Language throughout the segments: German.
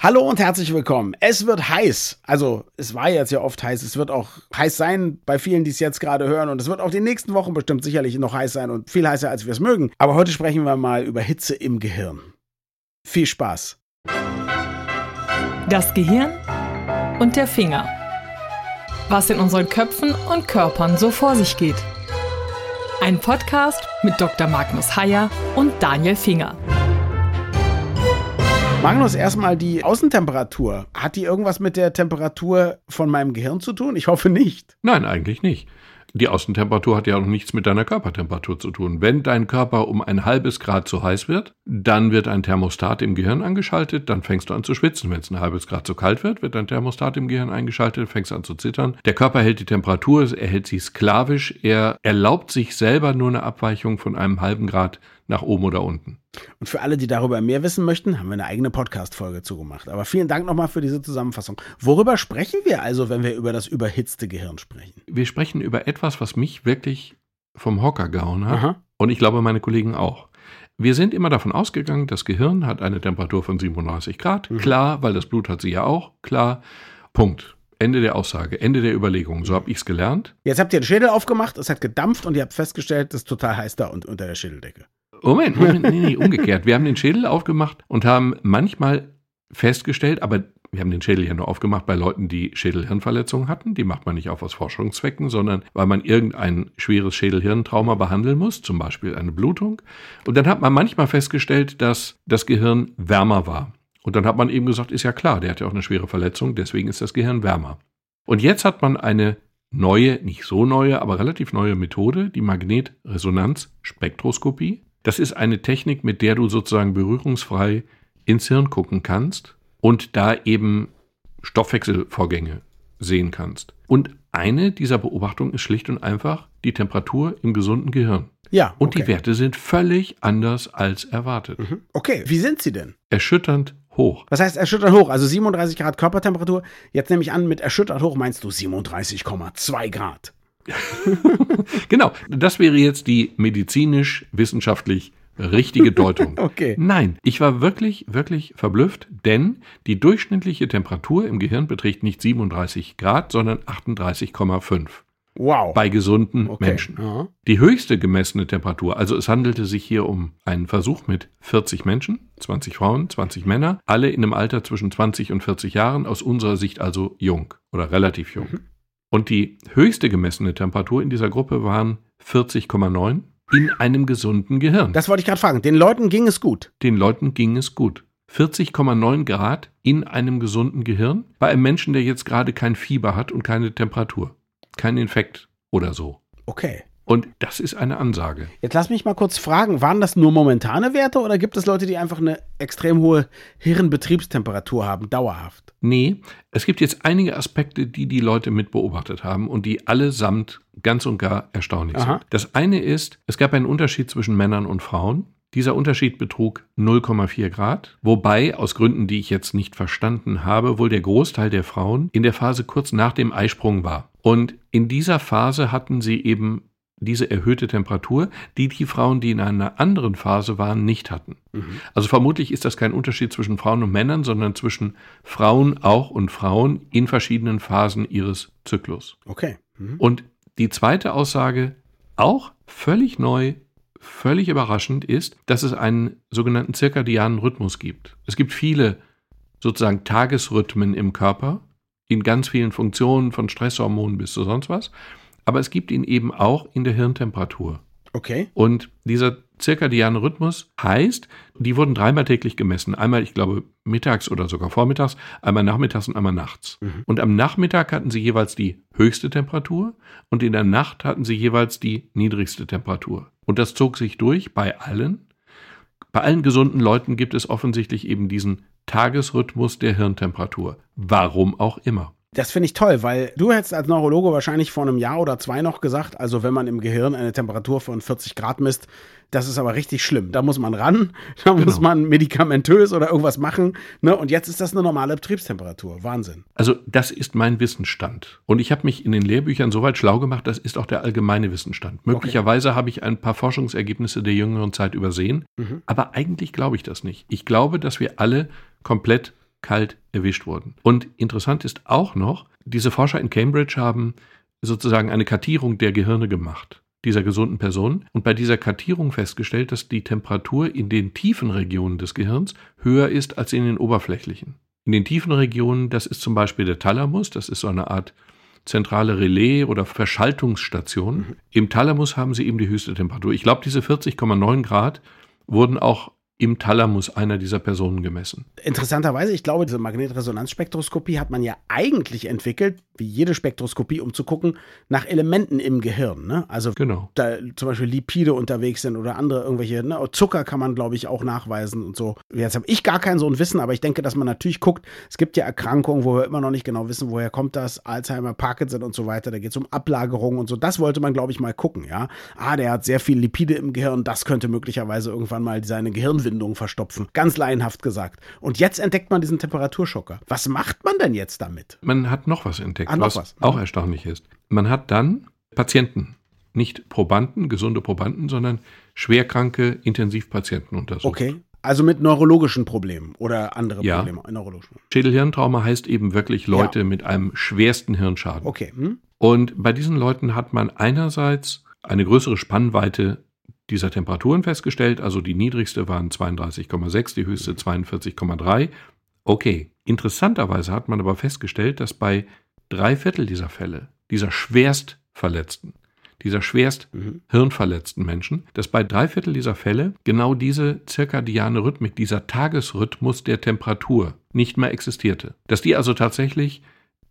Hallo und herzlich willkommen. Es wird heiß. Also, es war jetzt ja oft heiß. Es wird auch heiß sein bei vielen, die es jetzt gerade hören. Und es wird auch die nächsten Wochen bestimmt sicherlich noch heiß sein und viel heißer, als wir es mögen. Aber heute sprechen wir mal über Hitze im Gehirn. Viel Spaß. Das Gehirn und der Finger. Was in unseren Köpfen und Körpern so vor sich geht. Ein Podcast mit Dr. Magnus Heyer und Daniel Finger. Magnus, erstmal die Außentemperatur. Hat die irgendwas mit der Temperatur von meinem Gehirn zu tun? Ich hoffe nicht. Nein, eigentlich nicht. Die Außentemperatur hat ja auch nichts mit deiner Körpertemperatur zu tun. Wenn dein Körper um ein halbes Grad zu heiß wird, dann wird ein Thermostat im Gehirn angeschaltet, dann fängst du an zu schwitzen. Wenn es ein halbes Grad zu kalt wird, wird ein Thermostat im Gehirn eingeschaltet, fängst an zu zittern. Der Körper hält die Temperatur, er hält sie sklavisch, er erlaubt sich selber nur eine Abweichung von einem halben Grad nach oben oder unten. Und für alle, die darüber mehr wissen möchten, haben wir eine eigene Podcast-Folge zugemacht. Aber vielen Dank nochmal für diese Zusammenfassung. Worüber sprechen wir also, wenn wir über das überhitzte Gehirn sprechen? Wir sprechen über etwas, was mich wirklich vom Hocker gehauen hat. Aha. Und ich glaube, meine Kollegen auch. Wir sind immer davon ausgegangen, das Gehirn hat eine Temperatur von 37 Grad. Mhm. Klar, weil das Blut hat sie ja auch. Klar. Punkt. Ende der Aussage, Ende der Überlegung. So habe ich es gelernt. Jetzt habt ihr den Schädel aufgemacht, es hat gedampft und ihr habt festgestellt, es ist total heiß da und unter der Schädeldecke. Moment, Moment, nee, nee, umgekehrt. Wir haben den Schädel aufgemacht und haben manchmal festgestellt, aber wir haben den Schädel ja nur aufgemacht bei Leuten, die Schädelhirnverletzungen hatten. Die macht man nicht auf aus Forschungszwecken, sondern weil man irgendein schweres Schädelhirntrauma behandeln muss, zum Beispiel eine Blutung. Und dann hat man manchmal festgestellt, dass das Gehirn wärmer war. Und dann hat man eben gesagt, ist ja klar, der hat ja auch eine schwere Verletzung, deswegen ist das Gehirn wärmer. Und jetzt hat man eine neue, nicht so neue, aber relativ neue Methode, die Magnetresonanzspektroskopie. Das ist eine Technik, mit der du sozusagen berührungsfrei ins Hirn gucken kannst und da eben Stoffwechselvorgänge sehen kannst. Und eine dieser Beobachtungen ist schlicht und einfach die Temperatur im gesunden Gehirn. Ja. Und die Werte sind völlig anders als erwartet. Mhm. Okay, wie sind sie denn? Erschütternd hoch. Was heißt erschütternd hoch? Also 37 Grad Körpertemperatur. Jetzt nehme ich an, mit erschütternd hoch meinst du 37,2 Grad. genau, das wäre jetzt die medizinisch-wissenschaftlich richtige Deutung. okay. Nein, ich war wirklich, wirklich verblüfft, denn die durchschnittliche Temperatur im Gehirn beträgt nicht 37 Grad, sondern 38,5. Wow. Bei gesunden okay. Menschen. Ja. Die höchste gemessene Temperatur, also es handelte sich hier um einen Versuch mit 40 Menschen, 20 Frauen, 20 Männer, alle in einem Alter zwischen 20 und 40 Jahren, aus unserer Sicht also jung oder relativ jung. Mhm. Und die höchste gemessene Temperatur in dieser Gruppe waren 40,9 in einem gesunden Gehirn. Das wollte ich gerade fragen. Den Leuten ging es gut. Den Leuten ging es gut. 40,9 Grad in einem gesunden Gehirn bei einem Menschen, der jetzt gerade kein Fieber hat und keine Temperatur, kein Infekt oder so. Okay. Und das ist eine Ansage. Jetzt lass mich mal kurz fragen, waren das nur momentane Werte oder gibt es Leute, die einfach eine extrem hohe Hirnbetriebstemperatur haben, dauerhaft? Nee, es gibt jetzt einige Aspekte, die die Leute mit beobachtet haben und die allesamt ganz und gar erstaunlich Aha. sind. Das eine ist, es gab einen Unterschied zwischen Männern und Frauen. Dieser Unterschied betrug 0,4 Grad, wobei aus Gründen, die ich jetzt nicht verstanden habe, wohl der Großteil der Frauen in der Phase kurz nach dem Eisprung war. Und in dieser Phase hatten sie eben diese erhöhte Temperatur, die die Frauen, die in einer anderen Phase waren, nicht hatten. Mhm. Also vermutlich ist das kein Unterschied zwischen Frauen und Männern, sondern zwischen Frauen auch und Frauen in verschiedenen Phasen ihres Zyklus. Okay. Mhm. Und die zweite Aussage, auch völlig neu, völlig überraschend, ist, dass es einen sogenannten zirkadianen Rhythmus gibt. Es gibt viele sozusagen Tagesrhythmen im Körper, in ganz vielen Funktionen, von Stresshormonen bis zu sonst was aber es gibt ihn eben auch in der Hirntemperatur. Okay. Und dieser zirkadiane Rhythmus heißt, die wurden dreimal täglich gemessen. Einmal, ich glaube, mittags oder sogar vormittags, einmal nachmittags und einmal nachts. Mhm. Und am Nachmittag hatten sie jeweils die höchste Temperatur und in der Nacht hatten sie jeweils die niedrigste Temperatur. Und das zog sich durch bei allen. Bei allen gesunden Leuten gibt es offensichtlich eben diesen Tagesrhythmus der Hirntemperatur. Warum auch immer. Das finde ich toll, weil du hättest als Neurologe wahrscheinlich vor einem Jahr oder zwei noch gesagt, also wenn man im Gehirn eine Temperatur von 40 Grad misst, das ist aber richtig schlimm. Da muss man ran, da genau. muss man medikamentös oder irgendwas machen. Ne? Und jetzt ist das eine normale Betriebstemperatur. Wahnsinn. Also das ist mein Wissensstand. Und ich habe mich in den Lehrbüchern so weit schlau gemacht, das ist auch der allgemeine Wissensstand. Möglicherweise okay. habe ich ein paar Forschungsergebnisse der jüngeren Zeit übersehen, mhm. aber eigentlich glaube ich das nicht. Ich glaube, dass wir alle komplett kalt erwischt wurden. Und interessant ist auch noch, diese Forscher in Cambridge haben sozusagen eine Kartierung der Gehirne gemacht dieser gesunden Personen und bei dieser Kartierung festgestellt, dass die Temperatur in den tiefen Regionen des Gehirns höher ist als in den oberflächlichen. In den tiefen Regionen, das ist zum Beispiel der Thalamus, das ist so eine Art zentrale Relais- oder Verschaltungsstation. Mhm. Im Thalamus haben sie eben die höchste Temperatur. Ich glaube, diese 40,9 Grad wurden auch im Thalamus einer dieser Personen gemessen. Interessanterweise, ich glaube, diese Magnetresonanzspektroskopie hat man ja eigentlich entwickelt, wie jede Spektroskopie, um zu gucken nach Elementen im Gehirn. Ne? Also genau. da zum Beispiel Lipide unterwegs sind oder andere irgendwelche, ne? Zucker kann man, glaube ich, auch nachweisen und so. Jetzt habe ich gar kein so ein Wissen, aber ich denke, dass man natürlich guckt, es gibt ja Erkrankungen, wo wir immer noch nicht genau wissen, woher kommt das, Alzheimer, Parkinson und so weiter, da geht es um Ablagerungen und so. Das wollte man, glaube ich, mal gucken, ja. Ah, der hat sehr viel Lipide im Gehirn, das könnte möglicherweise irgendwann mal seine Gehirnwindung verstopfen. Ganz laienhaft gesagt. Und jetzt entdeckt man diesen Temperaturschocker. Was macht man denn jetzt damit? Man hat noch was entdeckt, ah, noch was, was auch erstaunlich ist. Man hat dann Patienten, nicht Probanden, gesunde Probanden, sondern schwerkranke Intensivpatienten untersucht. Okay. Also mit neurologischen Problemen oder andere ja. Probleme. Neurologischen. Schädelhirntrauma heißt eben wirklich Leute ja. mit einem schwersten Hirnschaden. Okay. Hm? Und bei diesen Leuten hat man einerseits eine größere Spannweite dieser Temperaturen festgestellt. Also die niedrigste waren 32,6, die höchste 42,3. Okay, interessanterweise hat man aber festgestellt, dass bei drei Viertel dieser Fälle, dieser schwerst Verletzten, dieser schwerst mhm. hirnverletzten Menschen, dass bei drei Viertel dieser Fälle genau diese zirkadiane Rhythmik, dieser Tagesrhythmus der Temperatur nicht mehr existierte. Dass die also tatsächlich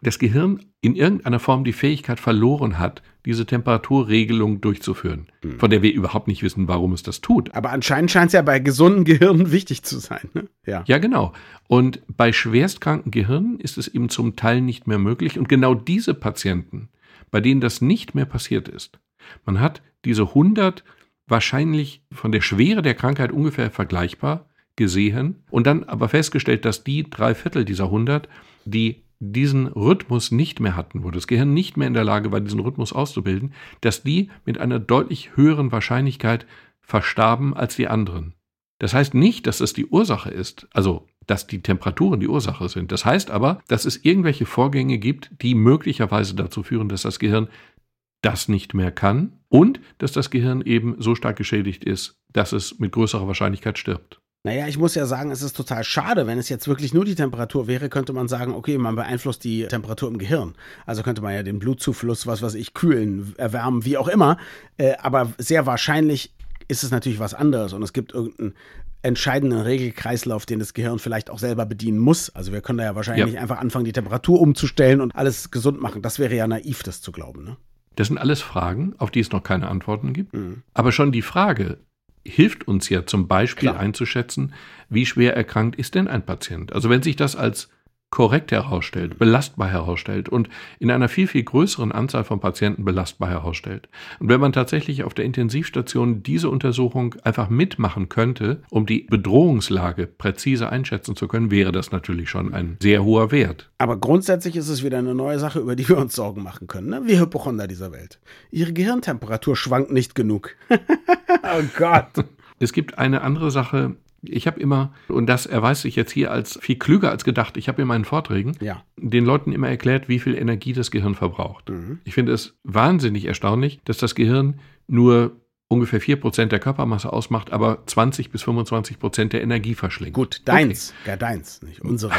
das Gehirn in irgendeiner Form die Fähigkeit verloren hat, diese Temperaturregelung durchzuführen, mhm. von der wir überhaupt nicht wissen, warum es das tut. Aber anscheinend scheint es ja bei gesunden Gehirnen wichtig zu sein. Ne? Ja. ja, genau. Und bei schwerstkranken Gehirnen ist es eben zum Teil nicht mehr möglich. Und genau diese Patienten, bei denen das nicht mehr passiert ist, man hat diese 100 wahrscheinlich von der Schwere der Krankheit ungefähr vergleichbar gesehen und dann aber festgestellt, dass die drei Viertel dieser 100, die diesen Rhythmus nicht mehr hatten, wo das Gehirn nicht mehr in der Lage war, diesen Rhythmus auszubilden, dass die mit einer deutlich höheren Wahrscheinlichkeit verstarben als die anderen. Das heißt nicht, dass es die Ursache ist, also dass die Temperaturen die Ursache sind. Das heißt aber, dass es irgendwelche Vorgänge gibt, die möglicherweise dazu führen, dass das Gehirn das nicht mehr kann und dass das Gehirn eben so stark geschädigt ist, dass es mit größerer Wahrscheinlichkeit stirbt. Naja, ich muss ja sagen, es ist total schade. Wenn es jetzt wirklich nur die Temperatur wäre, könnte man sagen, okay, man beeinflusst die Temperatur im Gehirn. Also könnte man ja den Blutzufluss, was weiß ich, kühlen, erwärmen, wie auch immer. Äh, aber sehr wahrscheinlich ist es natürlich was anderes und es gibt irgendeinen entscheidenden Regelkreislauf, den das Gehirn vielleicht auch selber bedienen muss. Also wir können da ja wahrscheinlich ja. einfach anfangen, die Temperatur umzustellen und alles gesund machen. Das wäre ja naiv, das zu glauben. Ne? Das sind alles Fragen, auf die es noch keine Antworten gibt. Mhm. Aber schon die Frage, hilft uns ja zum Beispiel Klar. einzuschätzen, wie schwer erkrankt ist denn ein Patient. Also wenn sich das als korrekt herausstellt, belastbar herausstellt und in einer viel, viel größeren Anzahl von Patienten belastbar herausstellt. Und wenn man tatsächlich auf der Intensivstation diese Untersuchung einfach mitmachen könnte, um die Bedrohungslage präzise einschätzen zu können, wäre das natürlich schon ein sehr hoher Wert. Aber grundsätzlich ist es wieder eine neue Sache, über die wir uns Sorgen machen können. Ne? Wir Hypochonder dieser Welt. Ihre Gehirntemperatur schwankt nicht genug. oh Gott. Es gibt eine andere Sache, ich habe immer, und das erweist sich jetzt hier als viel klüger als gedacht, ich habe in meinen Vorträgen ja. den Leuten immer erklärt, wie viel Energie das Gehirn verbraucht. Mhm. Ich finde es wahnsinnig erstaunlich, dass das Gehirn nur ungefähr 4% der Körpermasse ausmacht, aber 20 bis 25 Prozent der Energie verschlingt. Gut, deins, okay. ja deins, nicht unsere.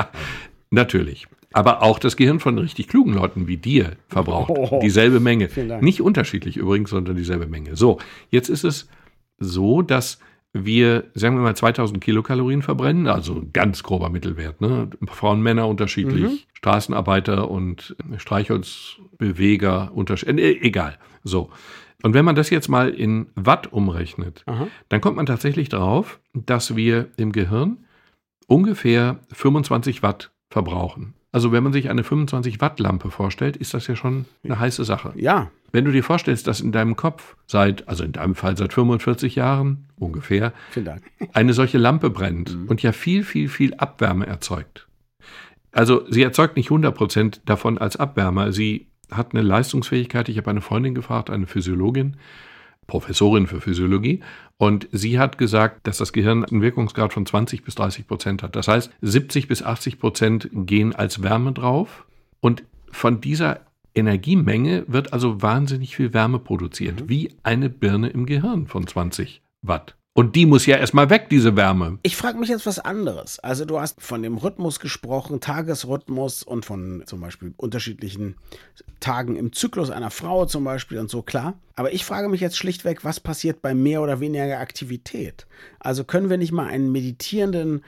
Natürlich. Aber auch das Gehirn von richtig klugen Leuten wie dir verbraucht oh, dieselbe Menge. Nicht unterschiedlich übrigens, sondern dieselbe Menge. So, jetzt ist es so, dass wir, sagen wir mal, 2000 Kilokalorien verbrennen, also ganz grober Mittelwert. Ne? Frauen, Männer unterschiedlich, mhm. Straßenarbeiter und Streichholzbeweger unterschiedlich, äh, egal. So. Und wenn man das jetzt mal in Watt umrechnet, Aha. dann kommt man tatsächlich darauf, dass wir im Gehirn ungefähr 25 Watt verbrauchen. Also wenn man sich eine 25 Watt Lampe vorstellt, ist das ja schon eine heiße Sache. Ja. Wenn du dir vorstellst, dass in deinem Kopf seit, also in deinem Fall seit 45 Jahren ungefähr, eine solche Lampe brennt mhm. und ja viel, viel, viel Abwärme erzeugt. Also sie erzeugt nicht 100 Prozent davon als Abwärme. Sie hat eine Leistungsfähigkeit. Ich habe eine Freundin gefragt, eine Physiologin, Professorin für Physiologie. Und sie hat gesagt, dass das Gehirn einen Wirkungsgrad von 20 bis 30 Prozent hat. Das heißt, 70 bis 80 Prozent gehen als Wärme drauf. Und von dieser Energiemenge wird also wahnsinnig viel Wärme produziert, mhm. wie eine Birne im Gehirn von 20 Watt. Und die muss ja erstmal weg, diese Wärme. Ich frage mich jetzt was anderes. Also du hast von dem Rhythmus gesprochen, Tagesrhythmus und von zum Beispiel unterschiedlichen Tagen im Zyklus einer Frau zum Beispiel und so, klar. Aber ich frage mich jetzt schlichtweg, was passiert bei mehr oder weniger Aktivität? Also können wir nicht mal einen meditierenden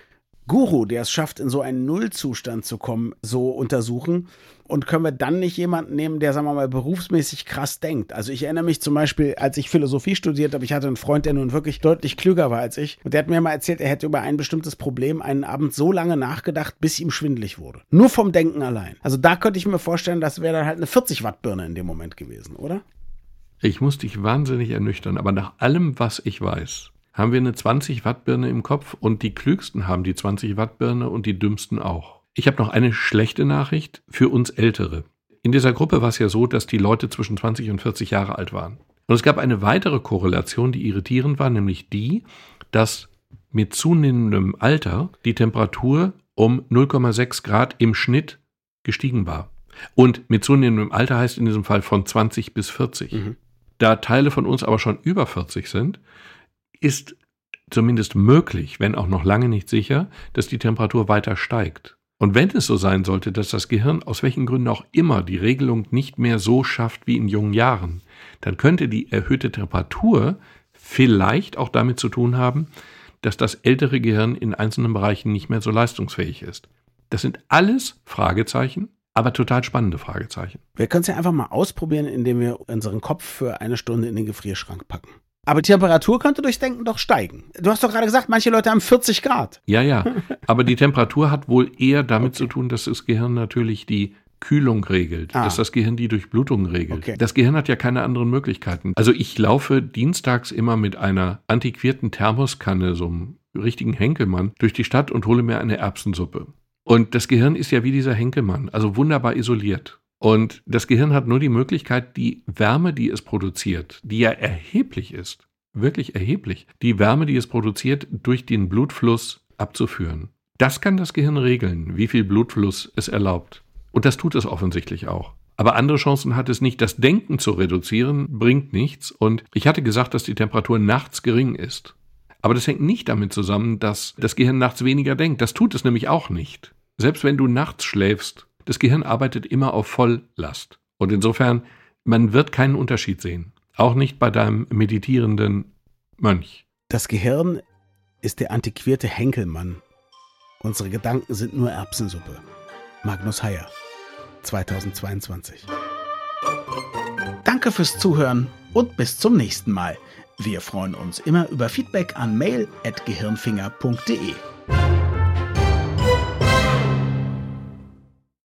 Guru, der es schafft, in so einen Nullzustand zu kommen, so untersuchen? Und können wir dann nicht jemanden nehmen, der, sagen wir mal, berufsmäßig krass denkt? Also ich erinnere mich zum Beispiel, als ich Philosophie studiert habe, ich hatte einen Freund, der nun wirklich deutlich klüger war als ich. Und der hat mir mal erzählt, er hätte über ein bestimmtes Problem einen Abend so lange nachgedacht, bis ihm schwindlig wurde. Nur vom Denken allein. Also da könnte ich mir vorstellen, das wäre dann halt eine 40 Watt Birne in dem Moment gewesen, oder? Ich muss dich wahnsinnig ernüchtern, aber nach allem, was ich weiß, haben wir eine 20 Watt Birne im Kopf und die Klügsten haben die 20 Watt Birne und die Dümmsten auch. Ich habe noch eine schlechte Nachricht für uns Ältere. In dieser Gruppe war es ja so, dass die Leute zwischen 20 und 40 Jahre alt waren. Und es gab eine weitere Korrelation, die irritierend war, nämlich die, dass mit zunehmendem Alter die Temperatur um 0,6 Grad im Schnitt gestiegen war. Und mit zunehmendem Alter heißt in diesem Fall von 20 bis 40. Mhm. Da Teile von uns aber schon über 40 sind, ist zumindest möglich, wenn auch noch lange nicht sicher, dass die Temperatur weiter steigt. Und wenn es so sein sollte, dass das Gehirn aus welchen Gründen auch immer die Regelung nicht mehr so schafft wie in jungen Jahren, dann könnte die erhöhte Temperatur vielleicht auch damit zu tun haben, dass das ältere Gehirn in einzelnen Bereichen nicht mehr so leistungsfähig ist. Das sind alles Fragezeichen, aber total spannende Fragezeichen. Wir können es ja einfach mal ausprobieren, indem wir unseren Kopf für eine Stunde in den Gefrierschrank packen. Aber die Temperatur könnte durchs Denken doch steigen. Du hast doch gerade gesagt, manche Leute haben 40 Grad. Ja, ja. Aber die Temperatur hat wohl eher damit okay. zu tun, dass das Gehirn natürlich die Kühlung regelt, ah. dass das Gehirn die Durchblutung regelt. Okay. Das Gehirn hat ja keine anderen Möglichkeiten. Also ich laufe dienstags immer mit einer antiquierten Thermoskanne, so einem richtigen Henkelmann, durch die Stadt und hole mir eine Erbsensuppe. Und das Gehirn ist ja wie dieser Henkelmann, also wunderbar isoliert. Und das Gehirn hat nur die Möglichkeit, die Wärme, die es produziert, die ja erheblich ist, wirklich erheblich, die Wärme, die es produziert, durch den Blutfluss abzuführen. Das kann das Gehirn regeln, wie viel Blutfluss es erlaubt. Und das tut es offensichtlich auch. Aber andere Chancen hat es nicht. Das Denken zu reduzieren bringt nichts. Und ich hatte gesagt, dass die Temperatur nachts gering ist. Aber das hängt nicht damit zusammen, dass das Gehirn nachts weniger denkt. Das tut es nämlich auch nicht. Selbst wenn du nachts schläfst, das Gehirn arbeitet immer auf Volllast. Und insofern, man wird keinen Unterschied sehen. Auch nicht bei deinem meditierenden Mönch. Das Gehirn ist der antiquierte Henkelmann. Unsere Gedanken sind nur Erbsensuppe. Magnus Heyer, 2022. Danke fürs Zuhören und bis zum nächsten Mal. Wir freuen uns immer über Feedback an mail.gehirnfinger.de.